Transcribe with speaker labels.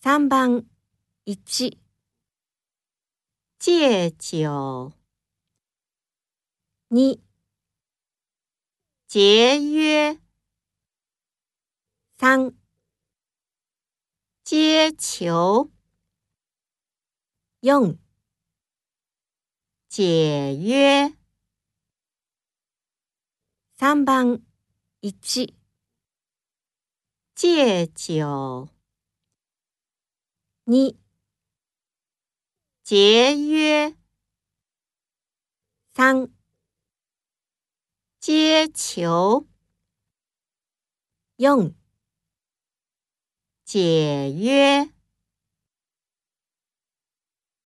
Speaker 1: 3番1戒酒2节约。3接球。4解约。3番1戒酒。2节约。三。接球。用解约